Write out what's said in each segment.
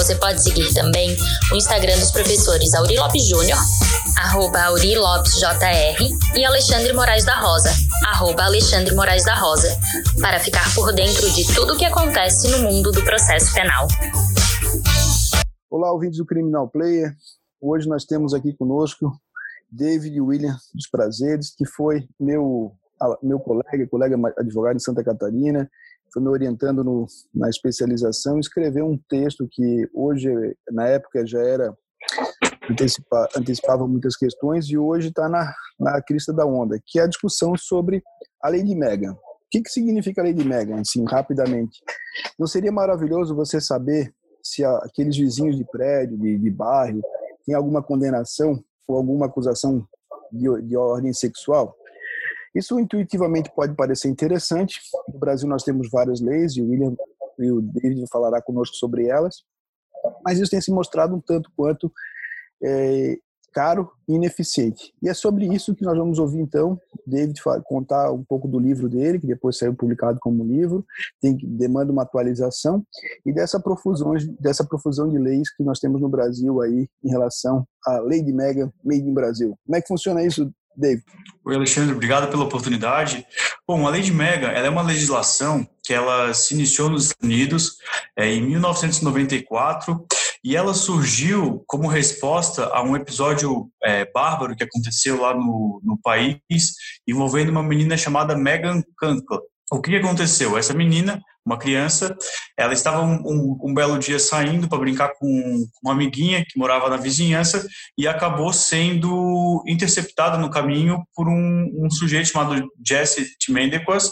Você pode seguir também o Instagram dos professores Auri Lopes Júnior, arroba Auri Lopes JR, e Alexandre Moraes da Rosa, arroba Alexandre Moraes da Rosa, para ficar por dentro de tudo o que acontece no mundo do processo penal. Olá, ouvintes do Criminal Player. Hoje nós temos aqui conosco David William dos Prazeres, que foi meu meu colega, colega advogado em Santa Catarina, foi me orientando no, na especialização, escreveu um texto que hoje, na época, já era antecipa, antecipava muitas questões e hoje está na, na crista da onda, que é a discussão sobre a lei de Megan. O que, que significa a lei de Megan, assim, rapidamente? Não seria maravilhoso você saber se aqueles vizinhos de prédio, de, de bairro, têm alguma condenação ou alguma acusação de, de ordem sexual? Isso intuitivamente pode parecer interessante. No Brasil nós temos várias leis e o William e o David falará conosco sobre elas, mas isso tem se mostrado um tanto quanto é, caro e ineficiente. E é sobre isso que nós vamos ouvir então David contar um pouco do livro dele, que depois saiu publicado como livro, tem demanda uma atualização e dessa profusão dessa profusão de leis que nós temos no Brasil aí em relação à lei de Mega Made in Brasil. Como é que funciona isso, David. Oi, Alexandre, obrigado pela oportunidade. Bom, a Lei de Mega ela é uma legislação que ela se iniciou nos Estados Unidos é, em 1994 e ela surgiu como resposta a um episódio é, bárbaro que aconteceu lá no, no país envolvendo uma menina chamada Megan Cankle. O que aconteceu? Essa menina uma criança. Ela estava um, um, um belo dia saindo para brincar com uma amiguinha que morava na vizinhança e acabou sendo interceptada no caminho por um, um sujeito chamado Jesse Timendequas,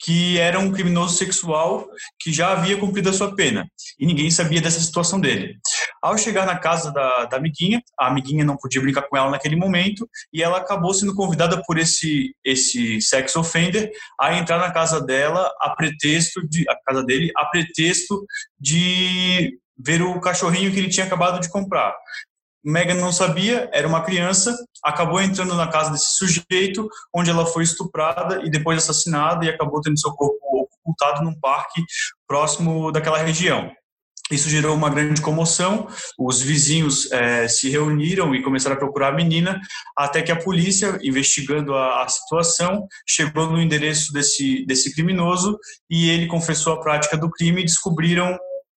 que era um criminoso sexual que já havia cumprido a sua pena e ninguém sabia dessa situação dele. Ao chegar na casa da, da amiguinha, a amiguinha não podia brincar com ela naquele momento e ela acabou sendo convidada por esse esse sex offender a entrar na casa dela a pretexto de a casa dele a pretexto de ver o cachorrinho que ele tinha acabado de comprar. Megan não sabia, era uma criança, acabou entrando na casa desse sujeito, onde ela foi estuprada e depois assassinada e acabou tendo seu corpo ocultado num parque próximo daquela região. Isso gerou uma grande comoção. Os vizinhos é, se reuniram e começaram a procurar a menina, até que a polícia, investigando a, a, situação, chegou no endereço desse, desse criminoso e ele confessou a prática do crime e descobriram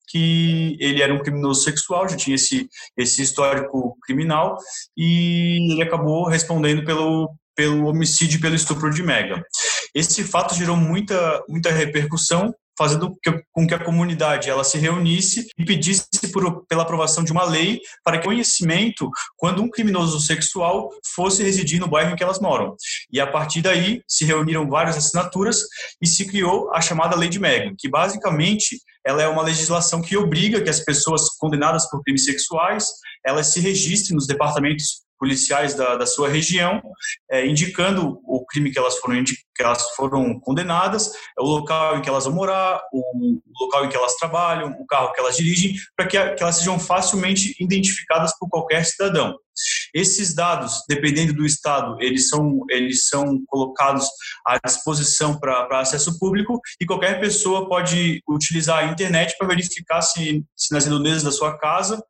que ele era um criminoso sexual, já tinha esse, esse histórico criminal, e ele acabou respondendo pelo, pelo homicídio e pelo estupro de Megan. Esse fato gerou muita, muita repercussão, fazendo com que a comunidade ela se reunisse e pedisse por, pela aprovação de uma lei para que o conhecimento, quando um criminoso sexual fosse residir no bairro em que elas moram. E a partir daí se reuniram várias assinaturas e se criou a chamada Lei de Megan, que basicamente ela é uma legislação que obriga que as pessoas condenadas por crimes sexuais elas se registrem nos departamentos policiais da, da sua região, é, indicando o crime que elas, foram, que elas foram condenadas, o local em que elas vão morar, o, o local em que elas trabalham, o carro que elas dirigem, para que, que elas sejam facilmente identificadas por qualquer cidadão. Esses dados, dependendo do estado, eles são, eles são colocados à disposição para acesso público e qualquer pessoa pode utilizar a internet para verificar se, se nas redondezas da sua casa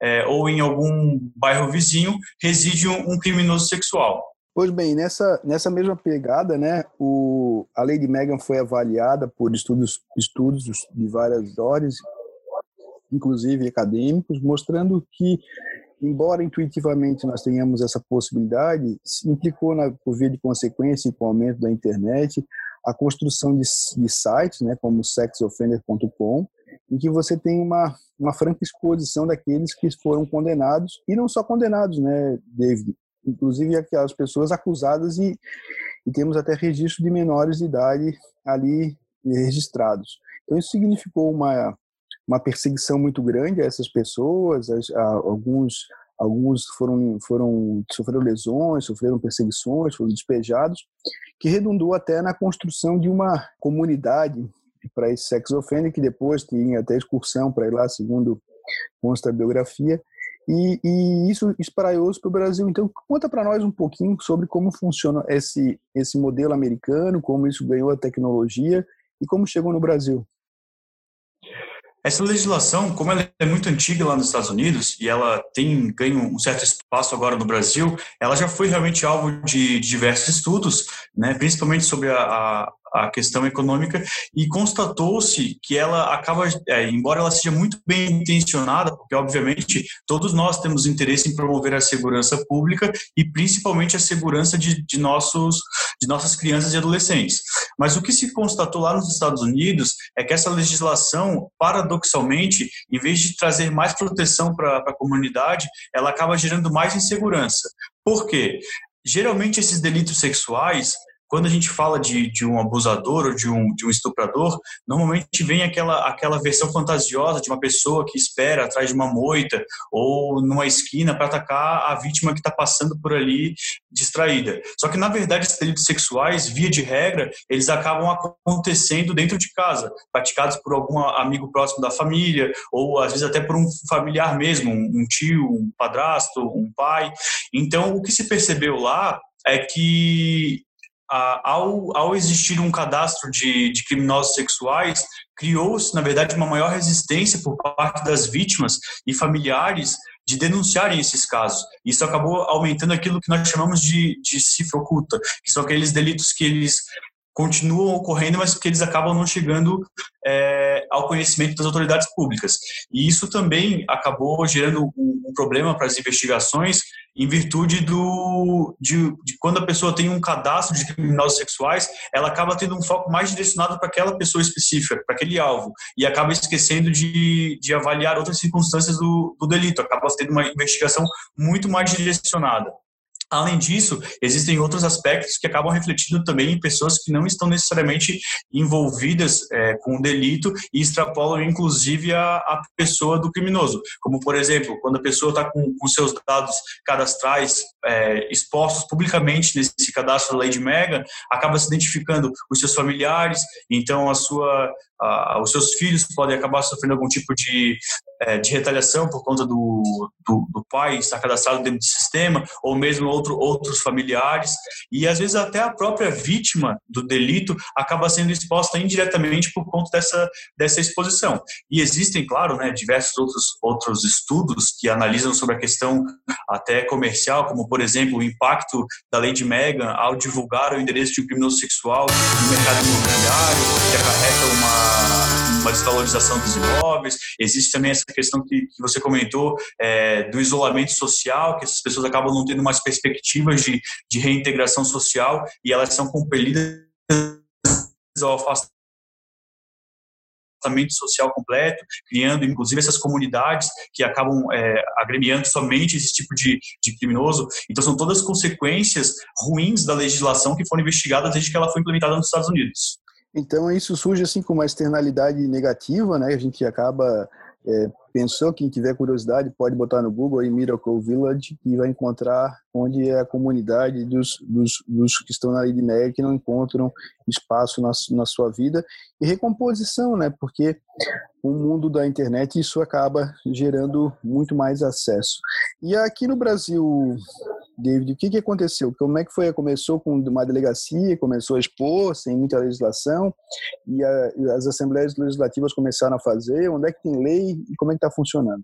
é, ou em algum bairro vizinho reside um, um, criminoso sexual. Pois bem, nessa, nessa mesma pegada, né, o, a lei de Megan foi avaliada por estudos, estudos de várias ordens, inclusive acadêmicos, mostrando que, embora intuitivamente nós tenhamos essa possibilidade, implicou, na, por via de consequência, com o aumento da internet, a construção de, de sites, né, como sexoffender.com, em que você tem uma, uma franca exposição daqueles que foram condenados, e não só condenados, né, David? Inclusive aquelas pessoas acusadas e, e temos até registro de menores de idade ali registrados. Então isso significou uma, uma perseguição muito grande a essas pessoas, a, a alguns alguns foram, foram sofreram lesões, sofreram perseguições, foram despejados, que redundou até na construção de uma comunidade para esse sex offender, que depois tinha até excursão para ir lá, segundo consta a biografia, e, e isso espraiou-se para o Brasil. Então, conta para nós um pouquinho sobre como funciona esse, esse modelo americano, como isso ganhou a tecnologia e como chegou no Brasil. Essa legislação, como ela é muito antiga lá nos Estados Unidos e ela tem ganho um certo espaço agora no Brasil, ela já foi realmente alvo de, diversos estudos, né, principalmente sobre a, a, a questão econômica e constatou-se que ela acaba, é, embora ela seja muito bem intencionada, porque obviamente todos nós temos interesse em promover a segurança pública e principalmente a segurança de, de, nossos, de nossas crianças e adolescentes. Mas o que se constatou lá nos Estados Unidos é que essa legislação, paradoxalmente, em vez de trazer mais proteção para a comunidade, ela acaba gerando mais insegurança. Por quê? Geralmente esses delitos sexuais quando a gente fala de, de um abusador ou de um, de um estuprador, normalmente vem aquela, aquela versão fantasiosa de uma pessoa que espera atrás de uma moita ou numa esquina para atacar a vítima que está passando por ali distraída. Só que, na verdade, esses delitos sexuais, via de regra, eles acabam acontecendo dentro de casa, praticados por algum amigo próximo da família ou, às vezes, até por um familiar mesmo, um tio, um padrasto, um pai. Então, o que se percebeu lá é que ao, ao existir um cadastro de, de criminosos sexuais, criou-se, na verdade, uma maior resistência por parte das vítimas e familiares de denunciarem esses casos. Isso acabou aumentando aquilo que nós chamamos de, de cifra oculta, que são aqueles delitos que eles continuam ocorrendo, mas que eles acabam não chegando é, ao conhecimento das autoridades públicas. E isso também acabou gerando um, problema para as investigações, em virtude do de, de, quando a pessoa tem um cadastro de criminosos sexuais, ela acaba tendo um foco mais direcionado para aquela pessoa específica, para aquele alvo, e acaba esquecendo de, de avaliar outras circunstâncias do, do delito, acaba tendo uma investigação muito mais direcionada. Além disso, existem outros aspectos que acabam refletindo também em pessoas que não estão necessariamente envolvidas é, com o delito e extrapolam inclusive a, a, pessoa do criminoso. Como, por exemplo, quando a pessoa está com, com seus dados cadastrais é, expostos publicamente nesse cadastro da lei de Mega, acaba se identificando os seus familiares, então a sua, a, os seus filhos podem acabar sofrendo algum tipo de é, de retaliação por conta do, do, do, pai estar cadastrado dentro do sistema, ou mesmo outro, outros familiares, e às vezes até a própria vítima do delito acaba sendo exposta indiretamente por conta dessa, dessa exposição. E existem, claro, né, diversos outros, outros estudos que analisam sobre a questão até comercial, como, por exemplo, o impacto da lei de Megan ao divulgar o endereço de um criminoso sexual no mercado imobiliário, que acarreta uma, uma desvalorização dos imóveis. Existe também essa questão que, que você comentou é, do isolamento social, que essas pessoas acabam não tendo mais perspectivas de, de reintegração social e elas são compelidas ao afastamento social completo, criando inclusive essas comunidades que acabam é, agremiando somente esse tipo de, de criminoso. Então, são todas consequências ruins da legislação que foram investigadas desde que ela foi implementada nos Estados Unidos. Então, isso surge assim com uma externalidade negativa, né? A gente acaba é, pensou, quem tiver curiosidade pode botar no Google aí Miracle Village e vai encontrar onde é a comunidade dos, dos, dos que estão na Lei de que não encontram espaço na, na sua vida e recomposição, né? Porque o mundo da internet isso acaba gerando muito mais acesso. E aqui no Brasil, David, o que, que aconteceu? Como é que foi? Começou com uma delegacia, começou a expor sem muita legislação e a, as assembleias legislativas começaram a fazer. Onde é que tem lei e como é que está funcionando?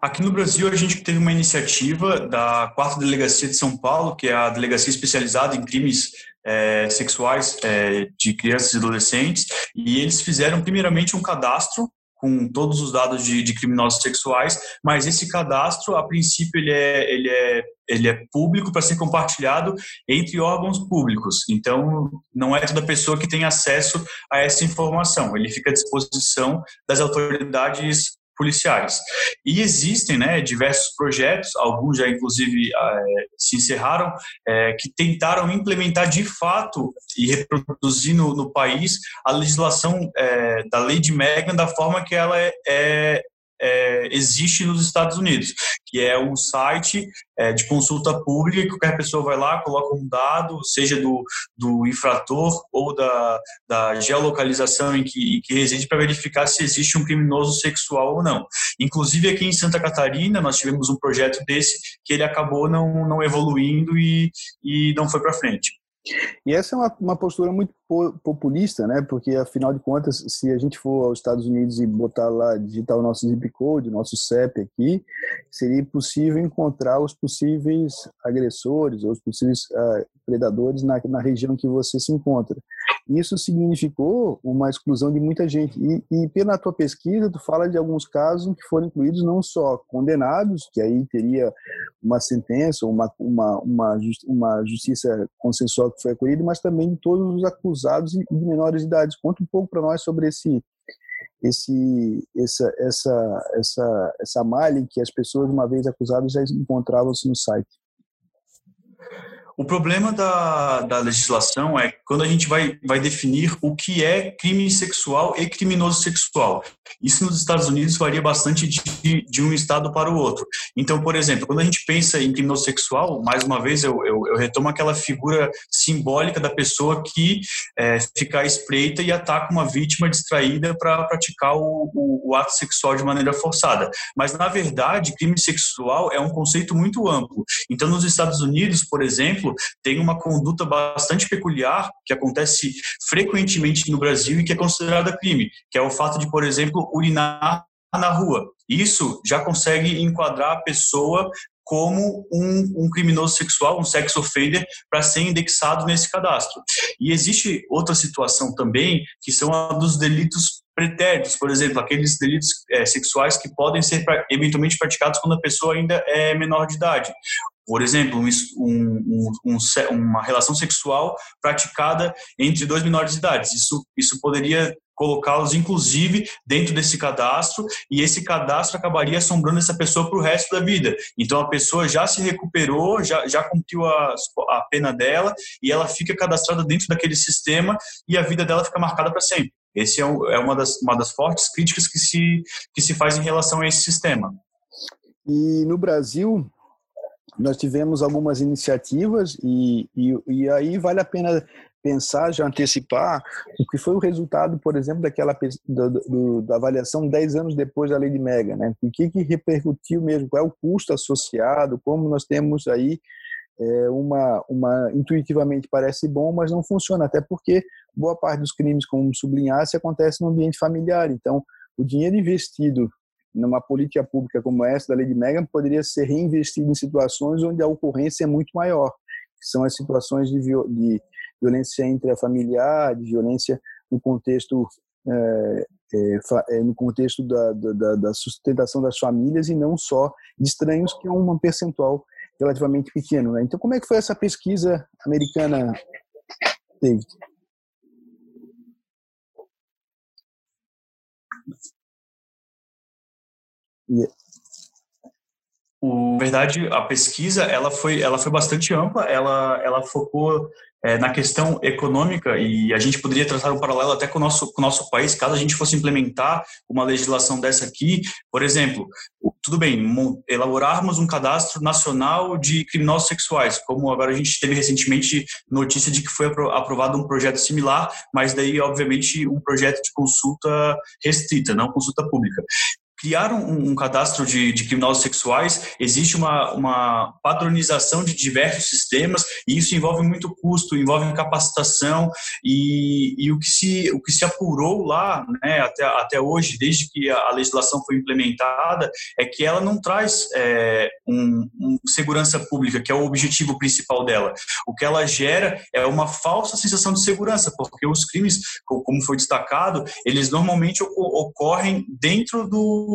Aqui no Brasil, a gente teve uma iniciativa da quarta delegacia de São Paulo, que é a delegacia especializada em crimes é, sexuais é, de crianças e adolescentes, e eles fizeram primeiramente um cadastro com todos os dados de, de criminosos sexuais, mas esse cadastro, a princípio, ele é, ele é, ele é público para ser compartilhado entre órgãos públicos. Então, não é toda pessoa que tem acesso a essa informação. Ele fica à disposição das autoridades policiais. E existem né, diversos projetos, alguns já inclusive é, se encerraram, é, que tentaram implementar de fato e reproduzir no, no país a legislação é, da lei de Megan da forma que ela é, é existe nos Estados Unidos, que é um site é, de consulta pública que qualquer pessoa vai lá, coloca um dado, seja do, do infrator ou da, da geolocalização em que, em que reside, para verificar se existe um criminoso sexual ou não. Inclusive aqui em Santa Catarina, nós tivemos um projeto desse que ele acabou não, não evoluindo e, e não foi para frente. E essa é uma, uma postura muito populista, né? Porque afinal de contas, se a gente for aos Estados Unidos e botar lá, digitar o nosso zip code, nosso CEP aqui, seria possível encontrar os possíveis agressores ou os possíveis uh, predadores na, na região que você se encontra. Isso significou uma exclusão de muita gente. E, e pela tua pesquisa, tu fala de alguns casos que foram incluídos não só condenados, que aí teria uma sentença, uma, uma, uma, uma justiça consensual que foi acolhida, mas também todos os acusados de menores de idade. Conta um pouco para nós sobre esse esse essa essa essa essa malha que as pessoas uma vez acusadas já encontravam-se no site. O problema da, da legislação é quando a gente vai, vai definir o que é crime sexual e criminoso sexual. Isso nos Estados Unidos varia bastante de, de um estado para o outro. Então, por exemplo, quando a gente pensa em criminoso sexual, mais uma vez eu, eu, eu retomo aquela figura simbólica da pessoa que é, fica espreita e ataca uma vítima distraída para praticar o, o, o ato sexual de maneira forçada. Mas, na verdade, crime sexual é um conceito muito amplo. Então, nos Estados Unidos, por exemplo, exemplo, tem uma conduta bastante peculiar que acontece frequentemente no Brasil e que é considerada crime, que é o fato de, por exemplo, urinar na rua. Isso já consegue enquadrar a pessoa como um, um, criminoso sexual, um sex offender, para ser indexado nesse cadastro. E existe outra situação também, que são a dos delitos pretéritos, por exemplo, aqueles delitos é, sexuais que podem ser eventualmente praticados quando a pessoa ainda é menor de idade. Por exemplo, um, um, um, uma relação sexual praticada entre dois menores de idade. Isso, isso poderia colocá-los, inclusive, dentro desse cadastro, e esse cadastro acabaria assombrando essa pessoa para o resto da vida. Então, a pessoa já se recuperou, já, já cumpriu a, a pena dela, e ela fica cadastrada dentro daquele sistema, e a vida dela fica marcada para sempre. Esse é, é uma, das, uma das fortes críticas que se, que se faz em relação a esse sistema. E no Brasil, nós tivemos algumas iniciativas e, e, e, aí vale a pena pensar, já antecipar o que foi o resultado, por exemplo, daquela do, do, da avaliação 10 anos depois da lei de Mega, né? O que, que repercutiu mesmo, qual é o custo associado, como nós temos aí é, uma, uma intuitivamente parece bom, mas não funciona, até porque boa parte dos crimes, como sublinhasse, acontece no ambiente familiar. Então, o dinheiro investido numa política pública como essa da lei de Megan poderia ser reinvestido em situações onde a ocorrência é muito maior, que são as situações de, de violência intrafamiliar, de violência no contexto é, é, é, no contexto da, da, da, sustentação das famílias e não só de estranhos, que é um percentual relativamente pequeno. Né? Então, como é que foi essa pesquisa americana, David? Na verdade, a pesquisa ela foi, ela foi bastante ampla, ela, ela focou é, na questão econômica e a gente poderia traçar um paralelo até com o nosso, com o nosso país, caso a gente fosse implementar uma legislação dessa aqui, por exemplo, tudo bem, elaborarmos um cadastro nacional de criminosos sexuais, como agora a gente teve recentemente notícia de que foi aprovado um projeto similar, mas daí, obviamente, um projeto de consulta restrita, não consulta pública criar um, um cadastro de, de, criminosos sexuais, existe uma, uma padronização de diversos sistemas e isso envolve muito custo, envolve capacitação e, e o, que se, o que se apurou lá né, até, até hoje, desde que a, legislação foi implementada, é que ela não traz é, um, um segurança pública, que é o objetivo principal dela. O que ela gera é uma falsa sensação de segurança, porque os crimes, como foi destacado, eles normalmente ocorrem dentro do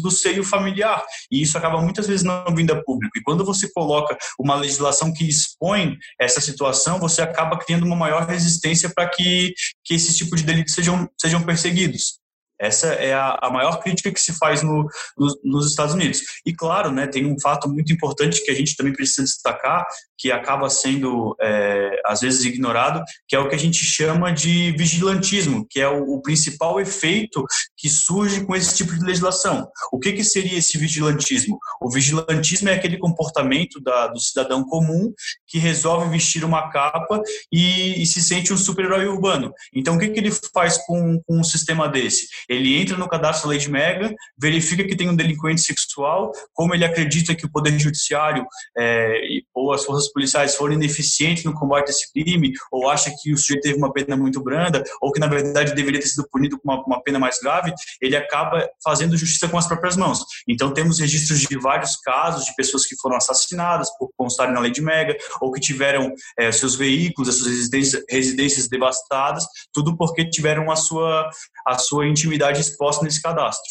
do, seio familiar. E isso acaba muitas vezes não vindo a público. E quando você coloca uma legislação que expõe essa situação, você acaba criando uma maior resistência para que, que esse tipo de delitos sejam, sejam perseguidos. Essa é a, a maior crítica que se faz no, no, nos Estados Unidos. E claro, né, tem um fato muito importante que a gente também precisa destacar, que acaba sendo é, às vezes ignorado, que é o que a gente chama de vigilantismo, que é o, o principal efeito que surge com esse tipo de legislação. O que, que seria esse vigilantismo? O vigilantismo é aquele comportamento da, do cidadão comum que resolve vestir uma capa e, e se sente um super-herói urbano. Então, o que, que ele faz com, com um sistema desse? Ele entra no cadastro da de Mega, verifica que tem um delinquente sexual, como ele acredita que o Poder Judiciário é, ou as forças policiais foram ineficientes no combate a esse crime, ou acha que o sujeito teve uma pena muito branda, ou que na verdade deveria ter sido punido com uma, uma pena mais grave, ele acaba fazendo justiça com as próprias mãos. Então temos registros de vários casos de pessoas que foram assassinadas por constarem na lei de Mega, ou que tiveram é, seus veículos, as suas residências, residências devastadas, tudo porque tiveram a sua, a sua intimidade exposta nesse cadastro.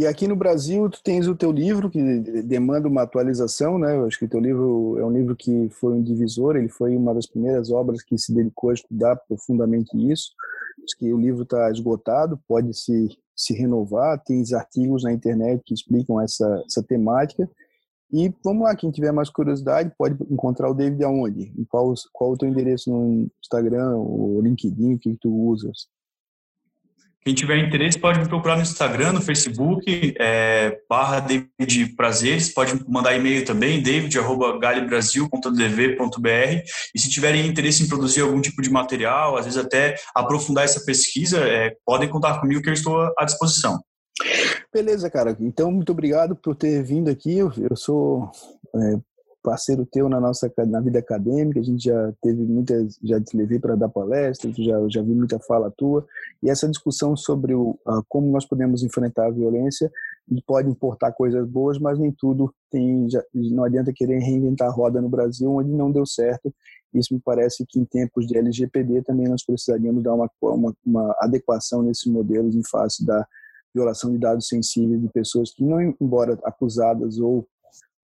E aqui no Brasil, tu tens o teu livro que demanda uma atualização, né? Eu acho que o teu livro é um livro que foi um divisor, ele foi uma das primeiras obras que se dedicou a estudar profundamente isso. Acho que o livro está esgotado, pode se, se renovar, tem artigos na internet que explicam essa, essa temática. E vamos lá, quem tiver mais curiosidade pode encontrar o David aonde? Qual, qual o teu endereço no Instagram, o LinkedIn, o que tu usas? Quem tiver interesse pode me procurar no Instagram, no Facebook, é, barra David Prazeres, pode mandar e-mail também, david.galebrasil.dv.br e se tiverem interesse em produzir algum tipo de material, às vezes até aprofundar essa pesquisa, é, podem contar comigo que eu estou à disposição. Beleza, cara. Então, muito obrigado por ter vindo aqui. Eu sou é, parceiro teu na nossa na vida acadêmica, a gente já teve muitas, já te levei para dar palestras, já já vi muita fala tua e essa discussão sobre o como nós podemos enfrentar a violência pode importar coisas boas, mas nem tudo tem, já, não adianta querer reinventar a roda no Brasil onde não deu certo. Isso me parece que em tempos de LGPD também nós precisaríamos dar uma, uma, uma adequação nesses modelos em face da violação de dados sensíveis de pessoas que não, embora acusadas ou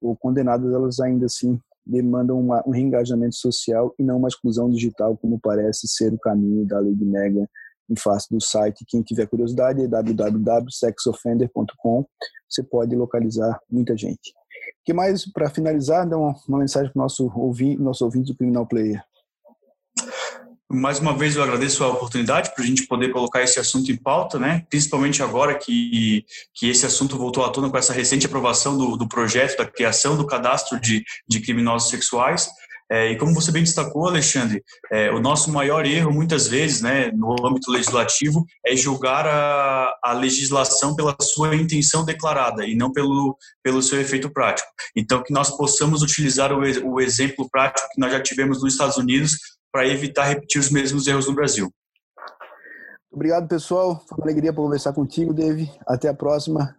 ou condenadas, elas ainda assim demandam uma, um reengajamento social e não uma exclusão digital, como parece ser o caminho da lei de Mega em face do site. Quem tiver curiosidade é www.sexoffender.com. Você pode localizar muita gente. O que mais, para finalizar, dá uma, uma mensagem para o nosso ouvinte, nosso ouvinte do Criminal Player. Mais uma vez eu agradeço a oportunidade para a gente poder colocar esse assunto em pauta, né? principalmente agora que, que esse assunto voltou à tona com essa recente aprovação do, do projeto da criação do cadastro de, de criminosos sexuais. É, e como você bem destacou, Alexandre, é, o nosso maior erro, muitas vezes, né, no âmbito legislativo, é julgar a, a legislação pela sua intenção declarada e não pelo, pelo seu efeito prático. Então, que nós possamos utilizar o, o exemplo prático que nós já tivemos nos Estados Unidos para evitar repetir os mesmos erros no Brasil. Obrigado, pessoal. Foi uma alegria conversar contigo, Dave. Até a próxima.